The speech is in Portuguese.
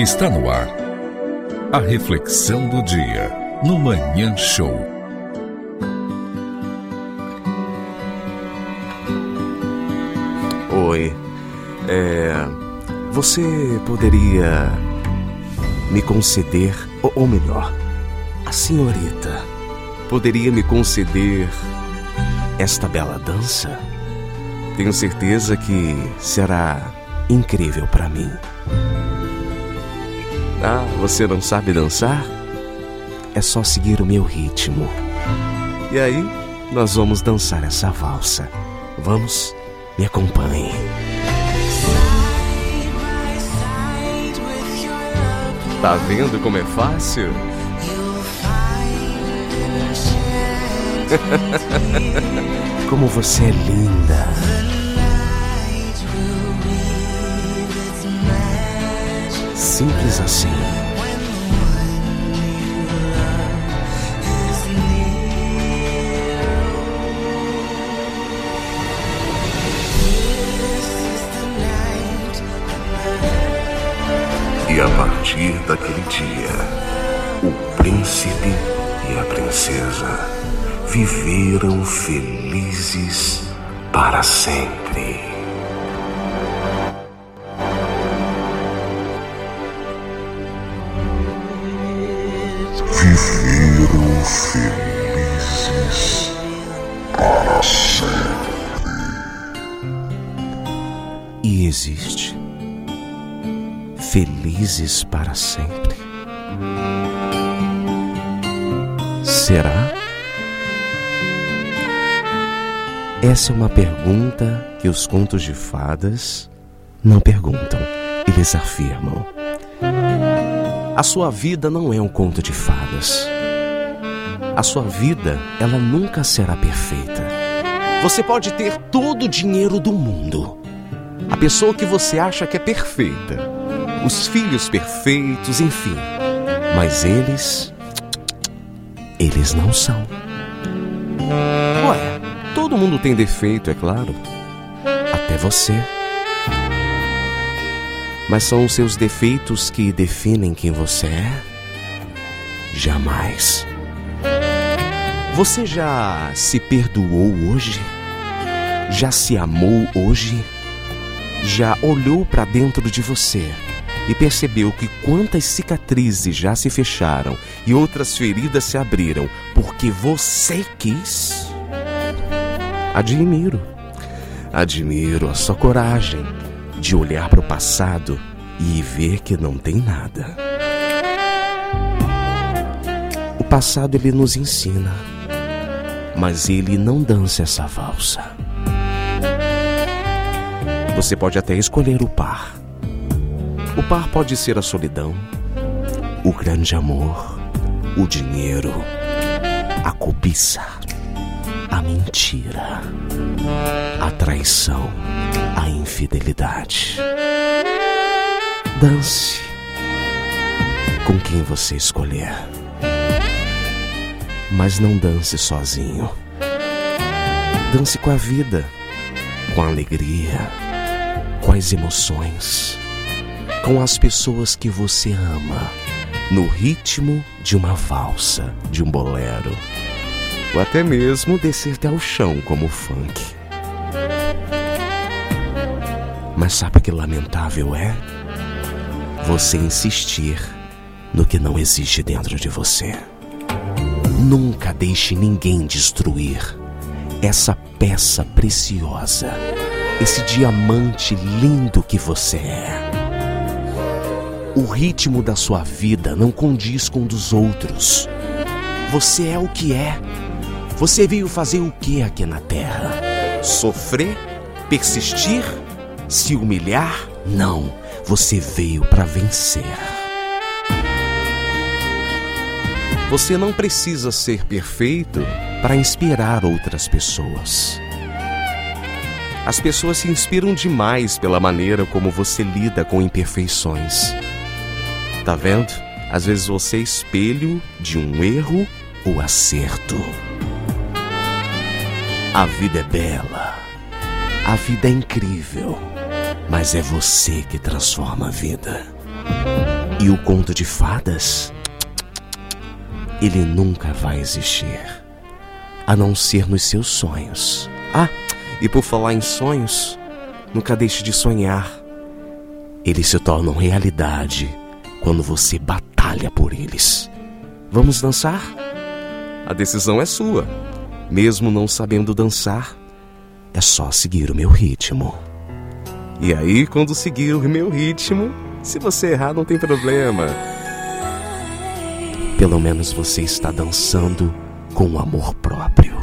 Está no ar. A reflexão do dia no Manhã Show. Oi. É, você poderia me conceder, ou, ou melhor, a senhorita poderia me conceder esta bela dança? Tenho certeza que será incrível para mim. Ah, você não sabe dançar? É só seguir o meu ritmo. E aí, nós vamos dançar essa valsa. Vamos? Me acompanhe. Tá vendo como é fácil? como você é linda. Simples assim. E a partir daquele dia, o príncipe e a princesa viveram felizes para sempre. Felizes para sempre. E existe. Felizes para sempre. Será? Essa é uma pergunta que os contos de fadas não perguntam, eles afirmam. A sua vida não é um conto de fadas. A sua vida, ela nunca será perfeita. Você pode ter todo o dinheiro do mundo. A pessoa que você acha que é perfeita. Os filhos perfeitos, enfim. Mas eles. Eles não são. Ué, todo mundo tem defeito, é claro. Até você. Mas são os seus defeitos que definem quem você é? Jamais. Você já se perdoou hoje? Já se amou hoje? Já olhou para dentro de você e percebeu que quantas cicatrizes já se fecharam e outras feridas se abriram porque você quis? Admiro. Admiro a sua coragem de olhar para o passado e ver que não tem nada. O passado ele nos ensina, mas ele não dança essa valsa. Você pode até escolher o par. O par pode ser a solidão, o grande amor, o dinheiro, a cobiça, a mentira, a traição, a infidelidade. Dance com quem você escolher. Mas não dance sozinho. Dance com a vida, com a alegria, com as emoções, com as pessoas que você ama, no ritmo de uma valsa, de um bolero, ou até mesmo descer até o chão como o funk. Mas sabe que lamentável é? Você insistir no que não existe dentro de você. Nunca deixe ninguém destruir essa peça preciosa, esse diamante lindo que você é. O ritmo da sua vida não condiz com o dos outros. Você é o que é. Você veio fazer o que aqui na Terra? Sofrer? Persistir? Se humilhar? Não. Você veio para vencer. Você não precisa ser perfeito para inspirar outras pessoas. As pessoas se inspiram demais pela maneira como você lida com imperfeições. Tá vendo? Às vezes você é espelho de um erro ou acerto. A vida é bela. A vida é incrível. Mas é você que transforma a vida. E o conto de fadas? Ele nunca vai existir, a não ser nos seus sonhos. Ah, e por falar em sonhos, nunca deixe de sonhar. Eles se tornam realidade quando você batalha por eles. Vamos dançar? A decisão é sua. Mesmo não sabendo dançar, é só seguir o meu ritmo. E aí, quando seguir o meu ritmo, se você errar, não tem problema. Pelo menos você está dançando com amor próprio.